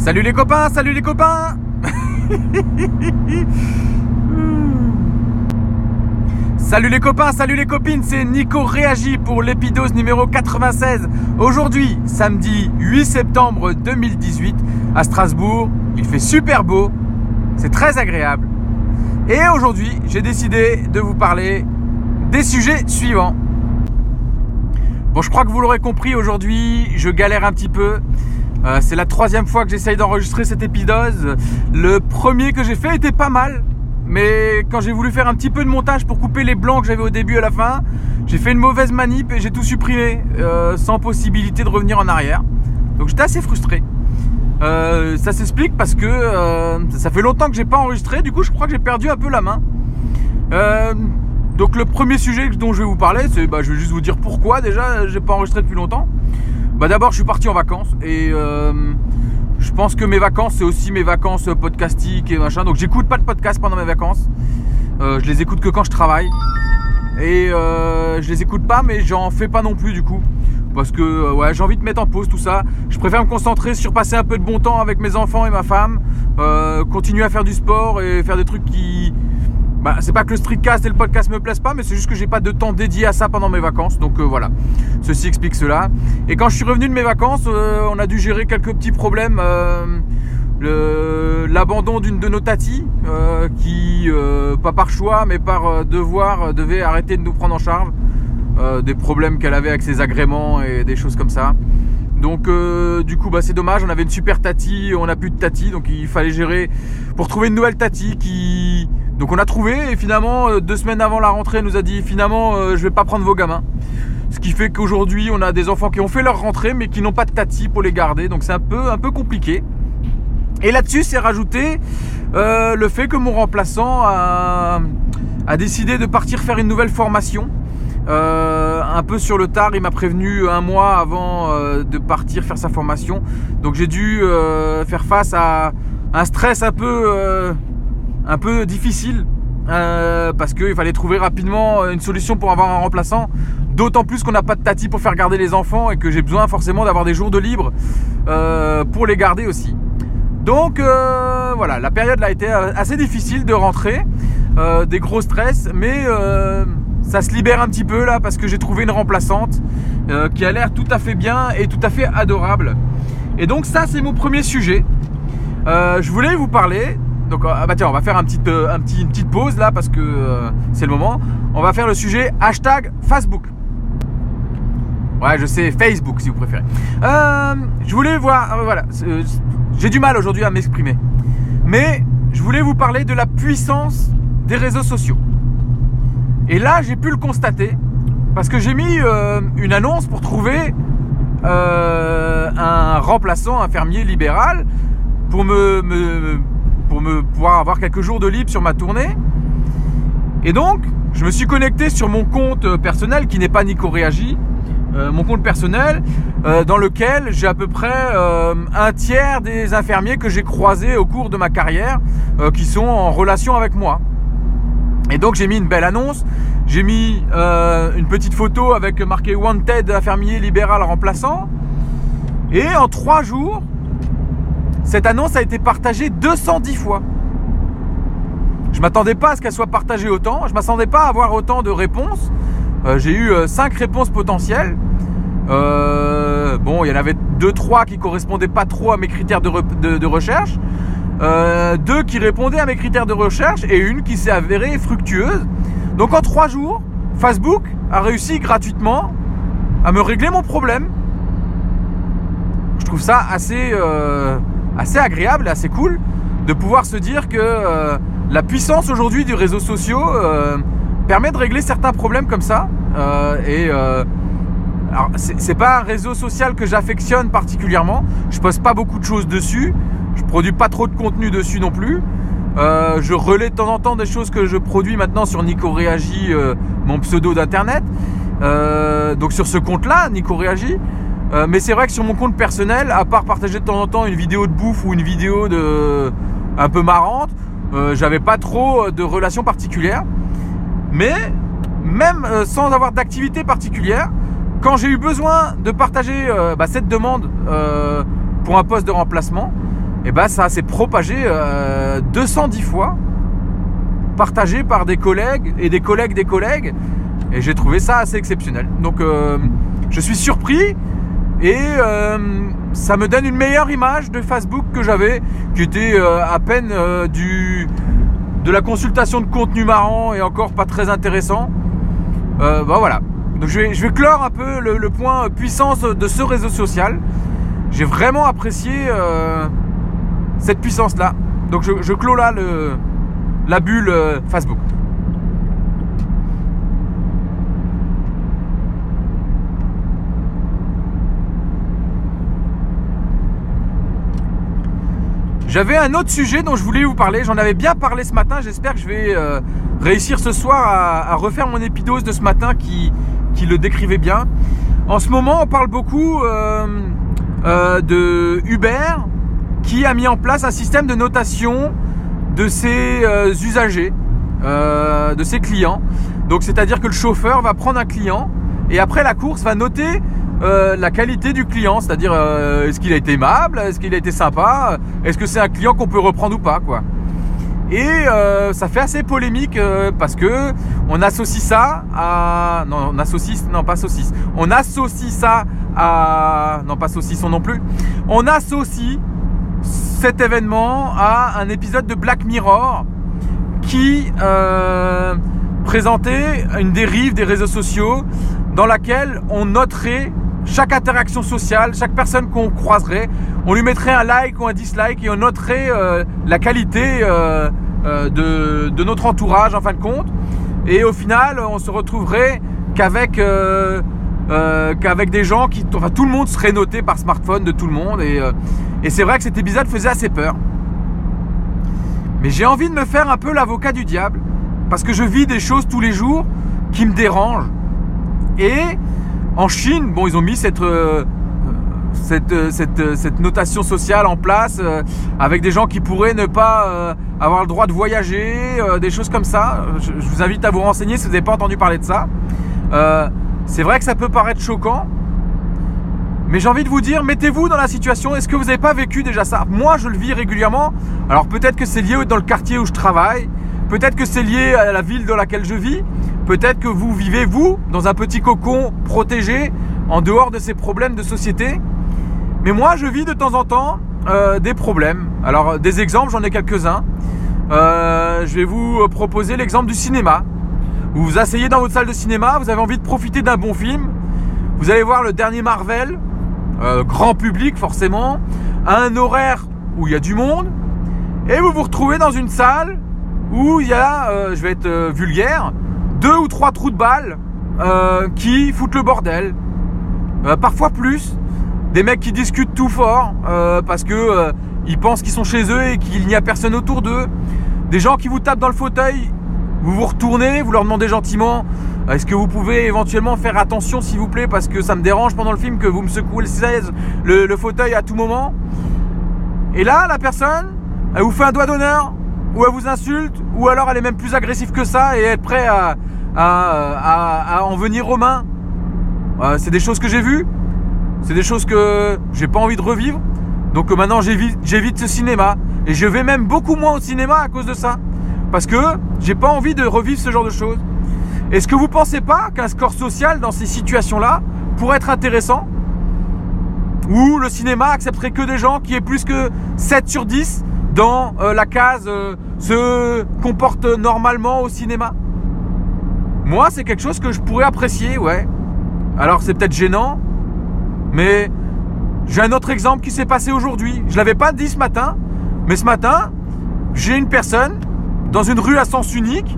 Salut les copains, salut les copains Salut les copains, salut les copines, c'est Nico Réagi pour l'épidose numéro 96. Aujourd'hui, samedi 8 septembre 2018, à Strasbourg, il fait super beau, c'est très agréable. Et aujourd'hui, j'ai décidé de vous parler des sujets suivants. Bon, je crois que vous l'aurez compris, aujourd'hui, je galère un petit peu. Euh, c'est la troisième fois que j'essaye d'enregistrer cet épisode. Le premier que j'ai fait était pas mal. Mais quand j'ai voulu faire un petit peu de montage pour couper les blancs que j'avais au début et à la fin, j'ai fait une mauvaise manip et j'ai tout supprimé euh, sans possibilité de revenir en arrière. Donc j'étais assez frustré. Euh, ça s'explique parce que ça fait longtemps que j'ai pas enregistré, du coup je crois que j'ai perdu un peu la main. donc le premier sujet dont je vais vous parler, c'est bah, je vais juste vous dire pourquoi déjà j'ai pas enregistré depuis longtemps. Bah d'abord, je suis parti en vacances et euh, je pense que mes vacances, c'est aussi mes vacances podcastiques et machin. Donc j'écoute pas de podcast pendant mes vacances. Euh, je les écoute que quand je travaille. Et euh, je les écoute pas, mais j'en fais pas non plus du coup. Parce que ouais, j'ai envie de mettre en pause tout ça. Je préfère me concentrer sur passer un peu de bon temps avec mes enfants et ma femme. continuer à faire du sport et faire des trucs qui, bah, c'est pas que le streetcast et le podcast me plaisent pas, mais c'est juste que j'ai pas de temps dédié à ça pendant mes vacances. Donc euh, voilà, ceci explique cela. Et quand je suis revenu de mes vacances, euh, on a dû gérer quelques petits problèmes. Euh, l'abandon d'une de nos tatis, qui, pas par choix, mais par devoir, devait arrêter de nous prendre en charge. des problèmes qu'elle avait avec ses agréments et des choses comme ça. Donc du coup bah c'est dommage, on avait une super tati, on n'a plus de tati, donc il fallait gérer pour trouver une nouvelle tati qui, donc on a trouvé et finalement euh, deux semaines avant la rentrée elle nous a dit finalement euh, je vais pas prendre vos gamins. Ce qui fait qu'aujourd'hui on a des enfants qui ont fait leur rentrée mais qui n'ont pas de tati pour les garder. Donc c'est un peu, un peu compliqué. Et là-dessus c'est rajouté euh, le fait que mon remplaçant a, décidé de partir faire une nouvelle formation. un peu sur le tard, il m'a prévenu un mois avant de partir faire sa formation. Donc j'ai dû faire face à un stress un peu un peu difficile euh, parce qu'il fallait trouver rapidement une solution pour avoir un remplaçant. D'autant plus qu'on n'a pas de tati pour faire garder les enfants et que j'ai besoin forcément d'avoir des jours de libre euh, pour les garder aussi. Donc euh, voilà, la période a été assez difficile de rentrer, des gros stress, mais ça se libère un petit peu là parce que j'ai trouvé une remplaçante qui a l'air tout à fait bien et tout à fait adorable. Et donc ça c'est mon premier sujet. je voulais vous parler donc ah bah tiens, on va faire un petit, euh, un petit, une petite pause là parce que euh, c'est le moment. On va faire le sujet hashtag Facebook. Ouais, je sais, Facebook si vous préférez. Euh, je voulais voir, voilà, j'ai du mal aujourd'hui à m'exprimer. Mais je voulais vous parler de la puissance des réseaux sociaux. Et là, j'ai pu le constater parce que j'ai mis une annonce pour trouver un remplaçant infirmier libéral pour me, me me pouvoir avoir quelques jours de libre sur ma tournée. Et donc, je me suis connecté sur mon compte euh, personnel qui n'est pas Nico Réagi, euh, mon compte personnel, euh, dans lequel j'ai à peu près un tiers des infirmiers que j'ai croisés au cours de ma carrière qui sont en relation avec moi. Et donc j'ai mis une belle annonce, j'ai mis une petite photo avec marqué Wanted infirmier libéral remplaçant. Et en trois jours, cette annonce a été partagée 210 fois. Je m'attendais pas à ce qu'elle soit partagée autant. Je m'attendais pas à avoir autant de réponses. Euh, j'ai eu 5 euh, réponses potentielles. Euh, bon, il y en avait 2-3 qui correspondaient pas trop à mes critères de, recherche. deux qui répondaient à mes critères de recherche et une qui s'est avérée fructueuse. Donc en 3 jours, Facebook a réussi gratuitement à me régler mon problème. Je trouve ça assez assez agréable, assez cool de pouvoir se dire que euh, la puissance aujourd'hui du réseau social euh, permet de régler certains problèmes comme ça. Euh, et alors, c'est pas un réseau social que j'affectionne particulièrement. Je poste pas beaucoup de choses dessus. Je produis pas trop de contenu dessus non plus. je relais de temps en temps des choses que je produis maintenant sur Nico Réagi, mon pseudo d'internet. donc sur ce compte-là, Nico Réagi. Euh, mais c'est vrai que sur mon compte personnel, à part partager de temps en temps une vidéo de bouffe ou une vidéo de un peu marrante, euh, j'avais pas trop euh, de relations particulières. Mais même sans avoir d'activité particulière, quand j'ai eu besoin de partager bah, cette demande pour un poste de remplacement, et bah ça s'est propagé 210 fois, partagé par des collègues et des collègues des collègues, et j'ai trouvé ça assez exceptionnel. Donc je suis surpris et ça me donne une meilleure image de Facebook que j'avais, qui était à peine du de la consultation de contenu marrant et encore pas très intéressant. bah voilà. Donc je vais, je vais clore un peu le, point puissance de ce réseau social. J'ai vraiment apprécié euh, cette puissance-là. Donc je, je, clôt là le, la bulle euh, Facebook. J'avais un autre sujet dont je voulais vous parler. J'en avais bien parlé ce matin. J'espère que je vais euh, réussir ce soir à, refaire mon épidose de ce matin qui, qui, le décrivait bien. En ce moment, on parle beaucoup euh, euh, de Uber qui a mis en place un système de notation de ses usagers, de ses clients. Donc, c'est-à-dire que le chauffeur va prendre un client et après la course va noter euh, la qualité du client, c'est-à-dire euh, est-ce qu'il a été aimable, est-ce qu'il a été sympa, est-ce que c'est un client qu'on peut reprendre ou pas, quoi. Et euh, ça fait assez polémique parce que on associe ça à non on associe non pas saucisse on associe ça à non pas saucisson non plus on associe cet événement à un épisode de Black Mirror qui présentait une dérive des réseaux sociaux dans laquelle on noterait chaque interaction sociale, chaque personne qu'on croiserait, on lui mettrait un like ou un dislike et on noterait euh, la qualité euh, euh, de, notre entourage en fin de compte. Et au final, on se retrouverait qu'avec des gens qui, enfin tout le monde serait noté par smartphone de tout le monde. Et, et c'est vrai que cet épisode faisait assez peur. Mais j'ai envie de me faire un peu l'avocat du diable parce que je vis des choses tous les jours qui me dérangent. Et en Chine, bon, ils ont mis cette, euh, cette, euh, euh, cette, notation sociale en place avec des gens qui pourraient ne pas avoir le droit de voyager, des choses comme ça. Je, vous invite à vous renseigner si vous n'avez pas entendu parler de ça. c'est vrai que ça peut paraître choquant, mais j'ai envie de vous dire, mettez-vous dans la situation. Est-ce que vous n'avez pas vécu déjà ça? Moi, je le vis régulièrement. Alors peut-être que c'est lié dans le quartier où je travaille. Peut-être que c'est lié à la ville dans laquelle je vis. Peut-être que vous vivez, vous, dans un petit cocon protégé, en dehors de ces problèmes de société. Mais moi, je vis de temps en temps euh, des problèmes. Alors, des exemples, j'en ai quelques-uns. Euh, je vais vous proposer l'exemple du cinéma. Vous vous asseyez dans votre salle de cinéma, vous avez envie de profiter d'un bon film. Vous allez voir le dernier Marvel, euh, grand public forcément, à un horaire où il y a du monde. Et vous vous retrouvez dans une salle où il y a, euh, je vais être euh, vulgaire, deux ou trois trous de balles euh, qui foutent le bordel. parfois plus. Des mecs qui discutent tout fort parce que ils pensent qu'ils sont chez eux et qu'il n'y a personne autour d'eux. Des gens qui vous tapent dans le fauteuil. Vous vous retournez, vous leur demandez gentiment est-ce que vous pouvez éventuellement faire attention s'il vous plaît parce que ça me dérange pendant le film que vous me secouez le 16, le, le fauteuil à tout moment. Et là, la personne, elle vous fait un doigt d'honneur ou elle vous insulte, ou alors elle est même plus agressive que ça et est prête à, à, en venir aux mains. Euh, c'est des choses que j'ai vues, c'est des choses que j'ai pas envie de revivre. Donc euh, maintenant j'évite ce cinéma. Et je vais même beaucoup moins au cinéma à cause de ça. Parce que j'ai pas envie de revivre ce genre de choses. Est-ce que vous pensez pas qu'un score social dans ces situations-là pourrait être intéressant? Ou le cinéma accepterait que des gens qui aient plus que 7 sur 10 dans euh, la case euh, se comporte normalement au cinéma. Moi, c'est quelque chose que je pourrais apprécier, ouais. Alors, c'est peut-être gênant, mais j'ai un autre exemple qui s'est passé aujourd'hui. Je l'avais pas dit ce matin, mais ce matin, j'ai une personne dans une rue à sens unique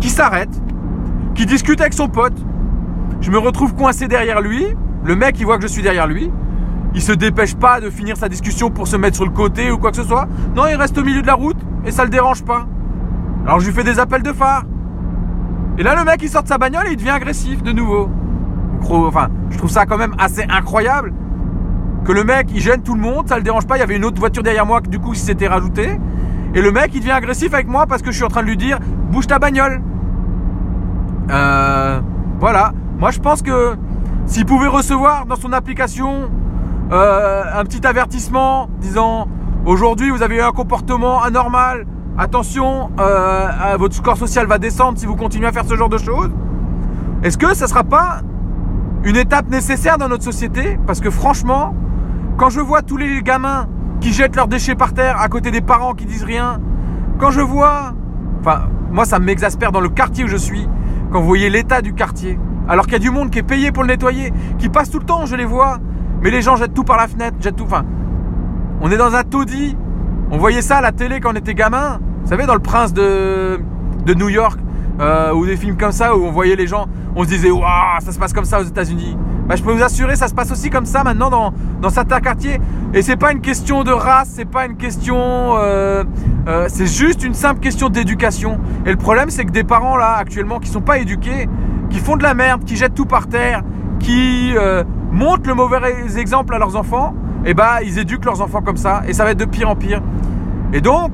qui s'arrête, qui discute avec son pote. Je me retrouve coincé derrière lui. Le mec, il voit que je suis derrière lui. Il se dépêche pas de finir sa discussion pour se mettre sur le côté ou quoi que ce soit. Non, il reste au milieu de la route et ça le dérange pas. Alors je lui fais des appels de phare. Et là, le mec, il sort de sa bagnole et il devient agressif de nouveau. Enfin, je trouve ça quand même assez incroyable que le mec, il gêne tout le monde, ça le dérange pas. Il y avait une autre voiture derrière moi, du coup, s'était rajouté. Et le mec, il devient agressif avec moi parce que je suis en train de lui dire bouge ta bagnole. Euh, voilà. Moi, je pense que s'il pouvait recevoir dans son application euh, un petit avertissement disant Aujourd'hui, vous avez eu un comportement anormal. Attention, euh, votre score social va descendre si vous continuez à faire ce genre de choses. Est-ce que ça ne sera pas une étape nécessaire dans notre société? Parce que franchement, quand je vois tous les gamins qui jettent leurs déchets par terre à côté des parents qui disent rien, quand je vois, enfin, moi ça m'exaspère dans le quartier où je suis, quand vous voyez l'état du quartier, alors qu'il y a du monde qui est payé pour le nettoyer, qui passe tout le temps, je les vois, mais les gens jettent tout par la fenêtre, jettent tout, enfin, on est dans un taudis. On voyait ça à la télé quand on était gamin. Vous savez, dans le Prince de, de New York, euh, ou des films comme ça où on voyait les gens, on se disait, waouh, ça se passe comme ça aux États-Unis. Bah, je peux vous assurer, ça se passe aussi comme ça maintenant dans, dans certains quartiers. Et c'est pas une question de race, c'est pas une question. Euh, euh, c'est juste une simple question d'éducation. Et le problème, c'est que des parents là, actuellement, qui sont pas éduqués, qui font de la merde, qui jettent tout par terre, qui montrent le mauvais exemple à leurs enfants, et eh bah ils éduquent leurs enfants comme ça et ça va être de pire en pire. Et donc,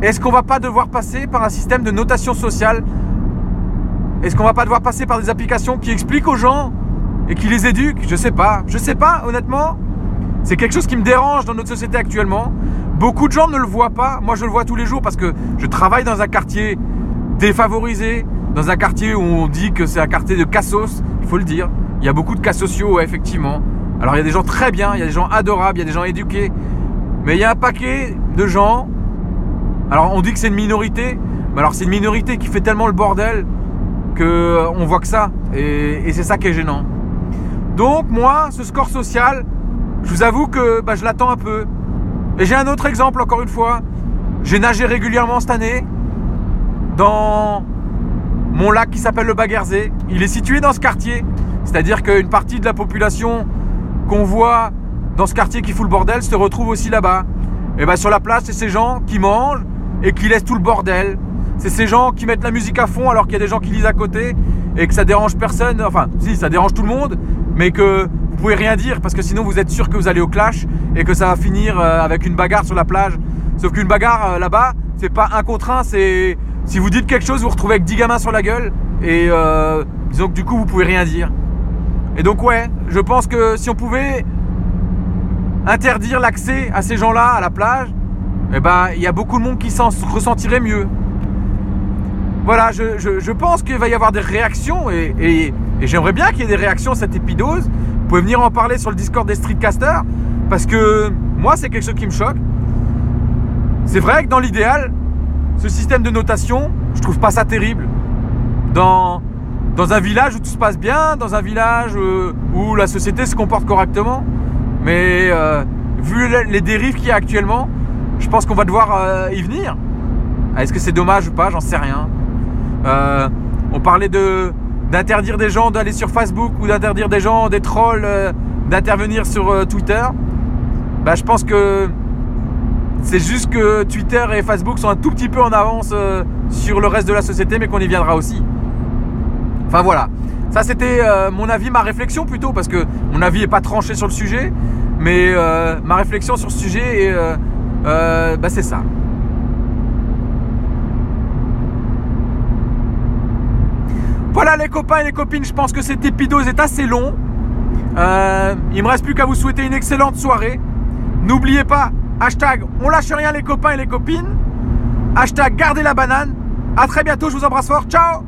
est-ce qu'on va pas devoir passer par un système de notation sociale? Est-ce qu'on va pas devoir passer par des applications qui expliquent aux gens et qui les éduquent? Je sais pas. Je sais pas, honnêtement. C'est quelque chose qui me dérange dans notre société actuellement. Beaucoup de gens ne le voient pas. Moi, je le vois tous les jours parce que je travaille dans un quartier défavorisé, dans un quartier où on dit que c'est un quartier de cassos, il faut le dire. Il y a beaucoup de cas sociaux, effectivement. Alors il y a des gens très bien, il y a des gens adorables, il y a des gens éduqués, mais il y a un paquet de gens. Alors on dit que c'est une minorité, mais alors c'est une minorité qui fait tellement le bordel que euh, on voit que ça, et, c'est ça qui est gênant. Donc moi, ce score social, je vous avoue que bah, je l'attends un peu. Et j'ai un autre exemple encore une fois. J'ai nagé régulièrement cette année dans mon lac qui s'appelle le Baguerzé. Il est situé dans ce quartier. C'est-à-dire qu'une partie de la population qu'on voit dans ce quartier qui fout le bordel se retrouve aussi là-bas. Et bien sur la place, c'est ces gens qui mangent et qui laissent tout le bordel. C'est ces gens qui mettent la musique à fond alors qu'il y a des gens qui lisent à côté et que ça dérange personne. Enfin, si, ça dérange tout le monde, mais que vous pouvez rien dire parce que sinon vous êtes sûr que vous allez au clash et que ça va finir euh, avec une bagarre sur la plage. Sauf qu'une bagarre euh, là-bas, c'est pas un contre un, c'est si vous dites quelque chose, vous vous retrouvez avec 10 gamins sur la gueule et euh, disons que du coup vous pouvez rien dire. Et donc ouais, je pense que si on pouvait interdire l'accès à ces gens-là à la plage, eh ben il y a beaucoup de monde qui s'en ressentirait mieux. Voilà, je, pense qu'il va y avoir des réactions et, j'aimerais bien qu'il y ait des réactions à cette épidose. Vous pouvez venir en parler sur le Discord des streetcasters parce que moi c'est quelque chose qui me choque. C'est vrai que dans l'idéal, ce système de notation, je trouve pas ça terrible. Dans dans un village où tout se passe bien, dans un village euh, où la société se comporte correctement. Mais euh, vu les dérives qu'il y a actuellement, je pense qu'on va devoir euh, y venir. Ah, est-ce que c'est dommage ou pas? J'en sais rien. on parlait d'interdire des gens d'aller sur Facebook ou d'interdire des gens, des trolls, d'intervenir sur Twitter. Bah, je pense que c'est juste que Twitter et Facebook sont un tout petit peu en avance sur le reste de la société, mais qu'on y viendra aussi. Enfin voilà. Ça c'était euh, mon avis, ma réflexion plutôt, parce que mon avis n'est pas tranché sur le sujet, mais euh, ma réflexion sur ce sujet, et, euh, bah, c'est ça. Voilà les copains et les copines, je pense que cet épidose est assez long. il me reste plus qu'à vous souhaiter une excellente soirée. N'oubliez pas, hashtag on lâche rien les copains et les copines. Hashtag gardez la banane. A très bientôt, je vous embrasse fort. Ciao